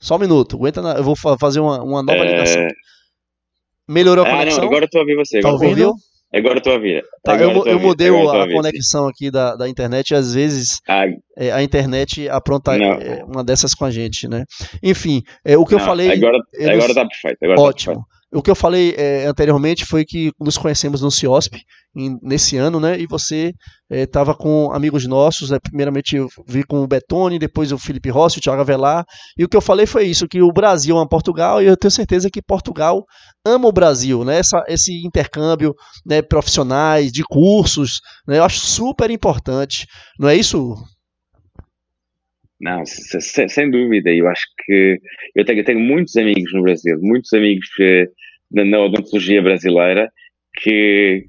Só um minuto. Aguenta, na... eu vou fazer uma, uma nova é... ligação. Melhorou a conexão? Ah, não, agora eu tô ouvindo você. Tá ouvindo? Agora eu tô ouvindo. Tá, eu, eu, mudei a, a conexão aqui da, da internet e às vezes ah, é, a internet apronta é, uma dessas com a gente, né? Enfim, é, o que não, eu falei. Agora, agora tá perfeito. Agora tá ótimo. Tá perfeito. O que eu falei é, anteriormente foi que nos conhecemos no CIOSP em, nesse ano, né? E você estava é, com amigos nossos, né, primeiramente eu vi com o Betone, depois o Felipe Rossi, o Thiago Avelar. E o que eu falei foi isso, que o Brasil ama Portugal e eu tenho certeza que Portugal ama o Brasil, né? Essa, esse intercâmbio né, profissionais, de cursos, né? Eu acho super importante. Não é isso, não, sem, dúvida. Eu acho que eu tenho, eu tenho muitos amigos no Brasil, muitos amigos eh, na, na odontologia brasileira que,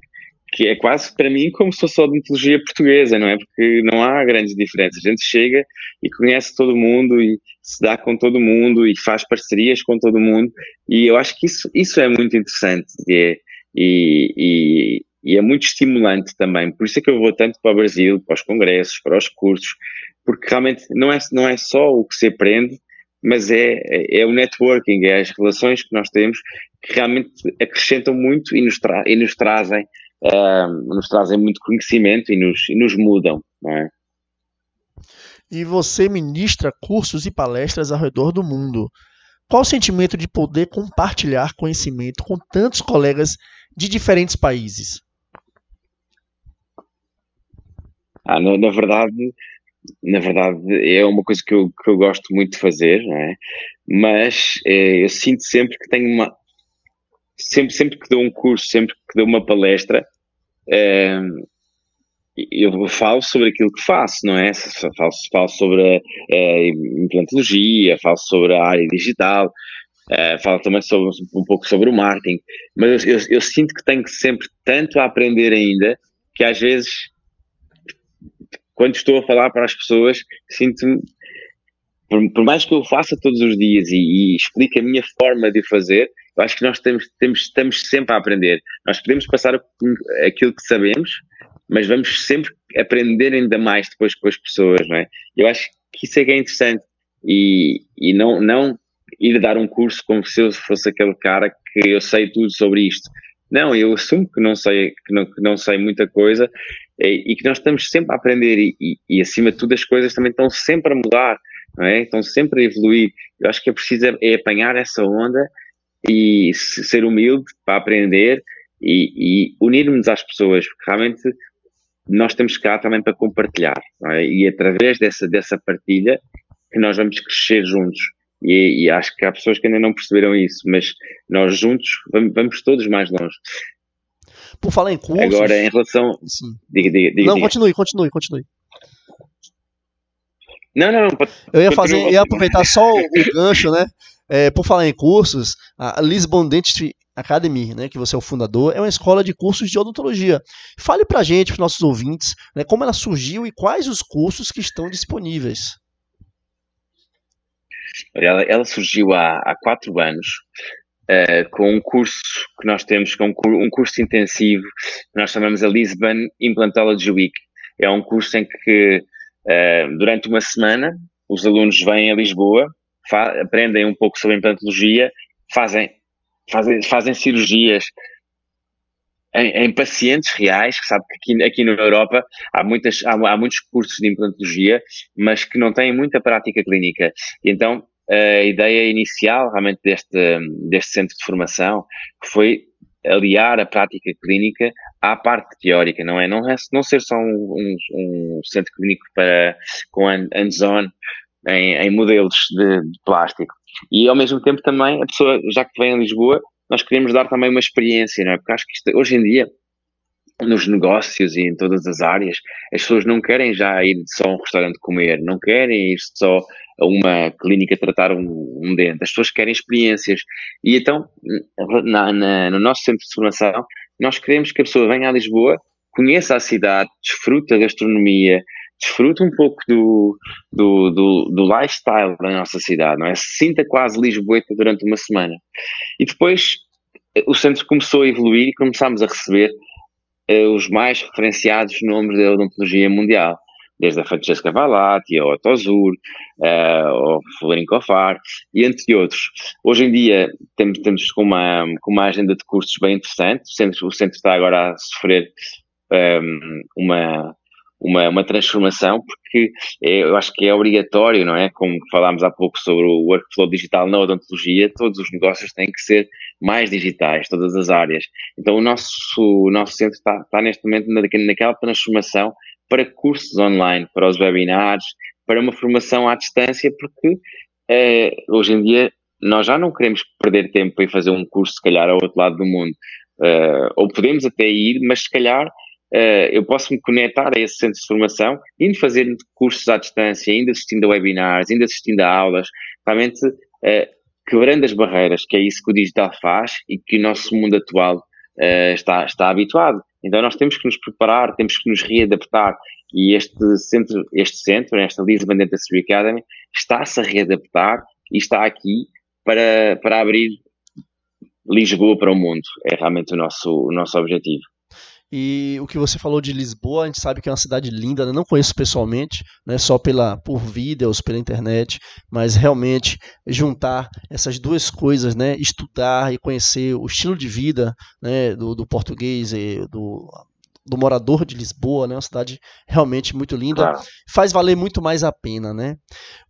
que é quase para mim como se fosse a odontologia portuguesa, não é? Porque não há grandes diferenças. A gente chega e conhece todo mundo e se dá com todo mundo e faz parcerias com todo mundo e eu acho que isso, isso é muito interessante e é, e, e, é muito estimulante também. Por isso é que eu vou tanto para o Brasil, para os congressos, para os cursos, porque realmente não é, não é só o que se aprende, mas é, é o networking, é as relações que nós temos que realmente acrescentam muito e nos, tra e nos trazem uh, nos trazem muito conhecimento e nos, e nos mudam, é? E você ministra cursos e palestras ao redor do mundo. Qual o sentimento de poder compartilhar conhecimento com tantos colegas de diferentes países? Ah, na, na verdade, na verdade, é uma coisa que eu, que eu gosto muito de fazer, é? Mas é, eu sinto sempre que tenho uma. Sempre, sempre que dou um curso, sempre que dou uma palestra, é, eu falo sobre aquilo que faço, não é? Falo, falo sobre a implantologia, falo sobre a área digital, é, falo também sobre, um pouco sobre o marketing, mas eu, eu, eu sinto que tenho sempre tanto a aprender ainda que às vezes quando estou a falar para as pessoas, sinto-me, por, por, mais que eu faça todos os dias e, e explique a minha forma de fazer, eu acho que nós temos, temos, estamos sempre a aprender. Nós podemos passar aquilo que sabemos, mas vamos sempre aprender ainda mais depois com as pessoas, não é? Eu acho que isso é que é interessante e, e não, não ir dar um curso como se eu fosse aquele cara que eu sei tudo sobre isto. Não, eu assumo que não sei, que não, que não sei muita coisa e, e que nós estamos sempre a aprender e, e, e, acima de tudo as coisas também estão sempre a mudar, não é? Estão sempre a evoluir. Eu acho que é preciso é, é apanhar essa onda e ser humilde para aprender e, unirmos às pessoas, porque realmente nós temos cá também para compartilhar, é? E através dessa, dessa partilha que nós vamos crescer juntos. E, e, acho que há pessoas que ainda não perceberam isso, mas nós juntos vamos, vamos todos mais longe. Por falar em cursos. Agora, em relação. Sim. Diga, diga, diga. Não, diga. continue, continue, continue. Não, não, não. Eu ia fazer, ia aproveitar só o gancho, né? É, por falar em cursos, a Lisbon Dentistry Academy, né, que você é o fundador, é uma escola de cursos de odontologia. Fale pra gente, para os nossos ouvintes, né, como ela surgiu e quais os cursos que estão disponíveis. Ela, ela surgiu há, há quatro anos uh, com um curso que nós temos, que é um, um curso intensivo, que nós chamamos a Lisbon Implantology Week. É um curso em que uh, durante uma semana os alunos vêm a Lisboa, aprendem um pouco sobre implantologia, fazem, fazem, fazem cirurgias em, em, pacientes reais, que sabe que aqui, aqui na Europa há, muitas, há, há, muitos cursos de implantologia, mas que não têm muita prática clínica. E então a ideia inicial realmente deste, deste centro de formação foi aliar a prática clínica à parte teórica, não é? Não, é, não ser só um, um, um centro clínico para, com hands-on em, em, modelos de, de, plástico. E ao mesmo tempo também, a pessoa, já que vem a Lisboa, nós queremos dar também uma experiência, não é? Porque acho que isto, hoje em dia, nos negócios e em todas as áreas, as pessoas não querem já ir só a um restaurante comer, não querem ir só a uma clínica tratar um, um dente, as pessoas querem experiências. E então, na, na, no nosso centro de formação, nós queremos que a pessoa venha a Lisboa, conheça a cidade, desfrute a gastronomia, desfrute um pouco do, do, do, do, lifestyle da nossa cidade, não é? Se sinta quase Lisboeta durante uma semana. E depois o centro começou a evoluir e começámos a receber os mais referenciados nomes da odontologia mundial desde a Francesca Valatti, ao Otto Zur, uh, ao Kofar, e entre outros. Hoje em dia temos, temos com, uma, com uma agenda de cursos bem interessante, o centro, o centro está agora a sofrer um, ehm, uma, uma, uma transformação, porque é, eu acho que é obrigatório, não é? Como falámos há pouco sobre o workflow digital na odontologia, todos os negócios têm que ser mais digitais, todas as áreas. Então o nosso, o nosso centro está, está neste momento naquela transformação para cursos online, para os webinars, para uma formação à distância, porque eh, hoje em dia nós já não queremos perder tempo ir fazer um curso, se calhar, ao outro lado do mundo. Uh, ou podemos até ir, mas se calhar uh, eu posso me conectar a esse centro de formação, indo fazer cursos à distância, ainda assistindo a webinars, ainda assistindo a aulas, realmente uh, quebrando as barreiras, que é isso que o digital faz e que o nosso mundo atual está, está habituado. Então nós temos que nos preparar, temos que nos readaptar e este centro, este centro, esta Lisbon Dentistry Academy, está-se a readaptar e está aqui para, para abrir Lisboa para o mundo. É realmente o nosso, o nosso objetivo. E o que você falou de Lisboa, a gente sabe que é uma cidade linda, né? não conheço pessoalmente, né? só pela, por vídeos, pela internet, mas realmente juntar essas duas coisas, né? estudar e conhecer o estilo de vida né? do, do português e do, do morador de Lisboa, né? Uma cidade realmente muito linda. Claro. Faz valer muito mais a pena, né?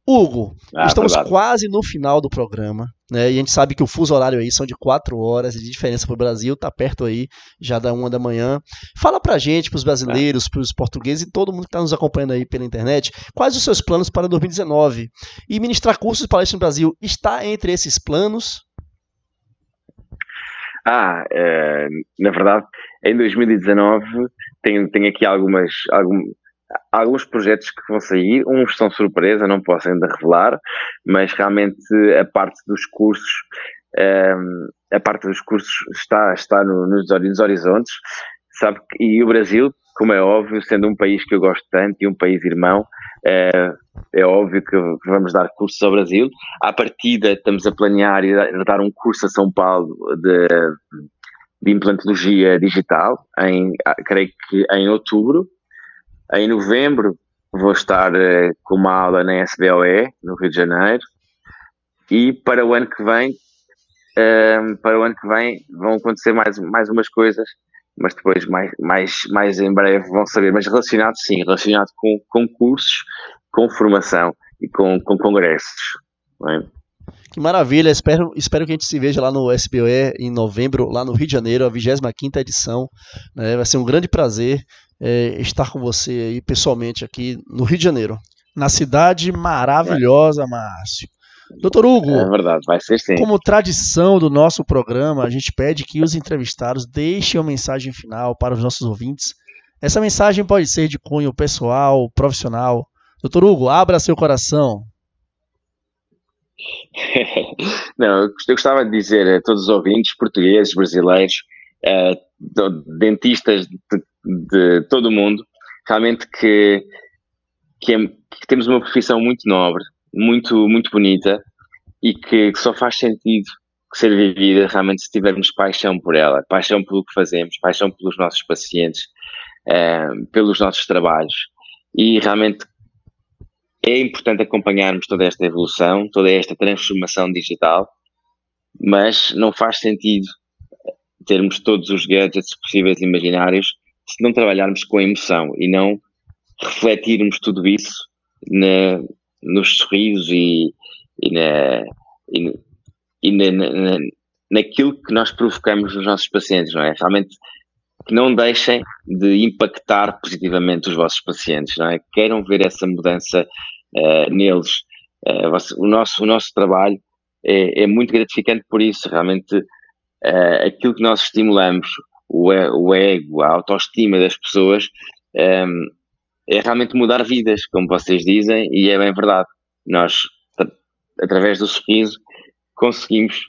Hugo, ah, estamos verdade. quase no final do programa, né? E a gente sabe que o fuso horário aí são de quatro horas de diferença para o Brasil, tá perto aí, já da uma da manhã. Fala pra gente, pros brasileiros, é. pros portugueses e todo mundo que está nos acompanhando aí pela internet, quais os seus planos para 2019? E ministrar cursos de palestra no Brasil está entre esses planos? Ah, é, na verdade, em 2019 tenho, tenho aqui algumas, algum, alguns projetos que vão sair, uns são surpresa, não posso ainda revelar, mas realmente a parte dos cursos, um, ehm, a parte dos cursos está, está no, nos, nos horizontes, sabe, e o Brasil, como é óbvio, sendo um país que eu gosto tanto e um país irmão, é, é óbvio que vamos dar cursos ao Brasil. À partida, estamos a planear e dar um curso a São Paulo de, de implantologia digital, em, creio que em outubro. Em novembro, vou estar uh, com uma aula na SBOE, no Rio de Janeiro. E para o ano que vem, uh, para o ano que vem, vão acontecer mais, mais umas coisas mas depois mais, mais, mais em breve vão saber, mas relacionado sim, relacionado com, com cursos, com formação e com, com congressos. É? Que maravilha, espero, espero que a gente se veja lá no SBOE em novembro, lá no Rio de Janeiro, a 25 edição. Né? Vai ser um grande prazer é, estar com você aí pessoalmente aqui no Rio de Janeiro. Na cidade maravilhosa, Márcio. Doutor Hugo. É verdade, vai ser sim. Como tradição do nosso programa, a gente pede que os entrevistados deixem uma mensagem final para os nossos ouvintes. Essa mensagem pode ser de cunho pessoal, profissional. Doutor Hugo, abra seu coração. [laughs] Não, eu gostava de dizer a todos os ouvintes, portugueses, brasileiros, uh, dentistas de, de, todo o mundo, realmente que, que, é, que, temos uma profissão muito nobre, muito, muito bonita e que, que só faz sentido ser vivida realmente se tivermos paixão por ela, paixão pelo que fazemos, paixão pelos nossos pacientes, uh, pelos nossos trabalhos. E realmente é importante acompanharmos toda esta evolução, toda esta transformação digital, mas não faz sentido termos todos os gadgets possíveis e imaginários se não trabalharmos com a emoção e não refletirmos tudo isso na, nos sorrisos e, e, na, e, e na, na, naquilo que nós provocamos nos nossos pacientes, não é? Realmente que não deixem de impactar positivamente os vossos pacientes, não é? Queiram ver essa mudança uh, neles. Uh, o, nosso, o nosso trabalho é, é muito gratificante por isso, realmente uh, aquilo que nós estimulamos, o, o ego, a autoestima das pessoas, um, ehm, é realmente mudar vidas, como vocês dizem, e é bem verdade. Nós, através do sorriso, conseguimos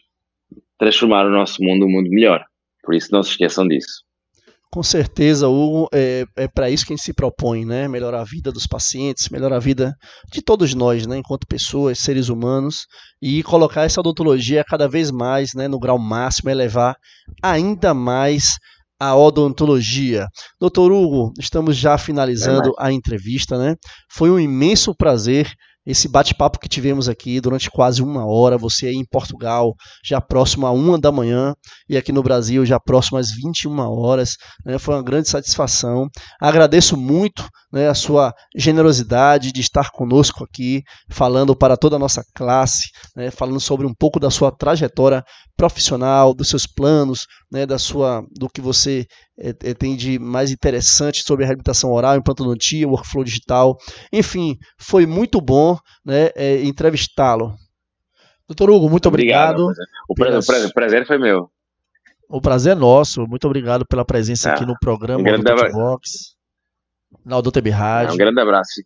transformar o nosso mundo um mundo melhor. Por isso, não se esqueçam disso. Com certeza, Hugo, é, é para isso que a gente se propõe, né? Melhorar a vida dos pacientes, melhorar a vida de todos nós, né? Enquanto pessoas, seres humanos, e colocar essa odontologia cada vez mais, né? No grau máximo, elevar ainda mais a odontologia. Doutor Hugo, estamos já finalizando é a entrevista, né? Foi um imenso prazer esse bate-papo que tivemos aqui durante quase uma hora. Você aí em Portugal, já próximo a uma da manhã, e aqui no Brasil, já próximo às 21 horas. Né? Foi uma grande satisfação. Agradeço muito né, a sua generosidade de estar conosco aqui, falando para toda a nossa classe, né, falando sobre um pouco da sua trajetória profissional, dos seus planos, né, da sua, do que você tem de mais interessante sobre a reabilitação oral, implantodontia, workflow digital. Enfim, foi muito bom né, é, entrevistá-lo. Doutor Hugo, muito obrigado. obrigado. O, prazer, pelas... o prazer foi meu. O prazer é nosso. Muito obrigado pela presença aqui no programa um do Box na Odontab Rádio. Um grande abraço.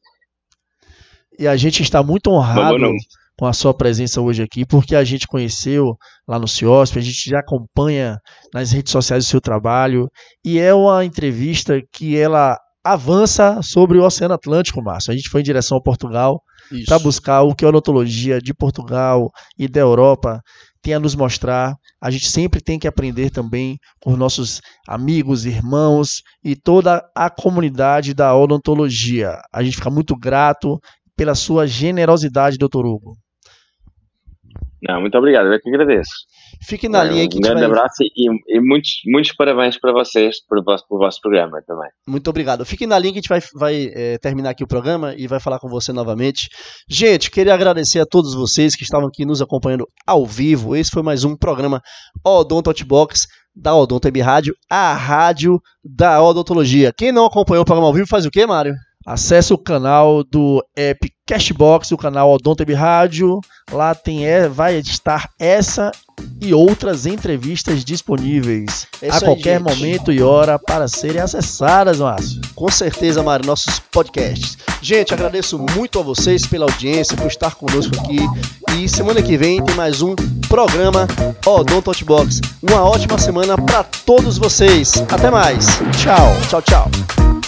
E a gente está muito honrado com a sua presença hoje aqui, porque a gente conheceu lá no CIOSP, a gente já acompanha nas redes sociais o seu trabalho, e é uma entrevista que ela avança sobre o Oceano Atlântico, Márcio. A gente foi em direção a Portugal para buscar o que a odontologia de Portugal e da Europa tem a nos mostrar. A gente sempre tem que aprender também com nossos amigos, irmãos e toda a comunidade da odontologia. A gente fica muito grato pela sua generosidade, doutor Hugo. Não, muito obrigado, eu é que agradeço. Fique na é, linha que Um grande vai... abraço e, e, muitos, muitos parabéns para vocês pelo vosso, pelo vosso programa também. Muito obrigado. Fique na linha que a gente vai, vai é, terminar aqui o programa e vai falar com você novamente. Gente, queria agradecer a todos vocês que estavam aqui nos acompanhando ao vivo. Esse foi mais um programa Odonto Outbox da Odonto Web Rádio, a rádio da odontologia. Quem não acompanhou o programa ao vivo faz o quê, Mário? Acesse o canal do app Cashbox, o canal Odonteb Rádio. Lá tem, é, vai estar essa e outras entrevistas disponíveis é a qualquer aí, momento e hora para serem acessadas, Márcio. Com certeza, Mário, nossos podcasts. Gente, agradeço muito a vocês pela audiência, por estar conosco aqui. E semana que vem tem mais um programa Odonto Box. Uma ótima semana para todos vocês. Até mais. Tchau. Tchau, tchau.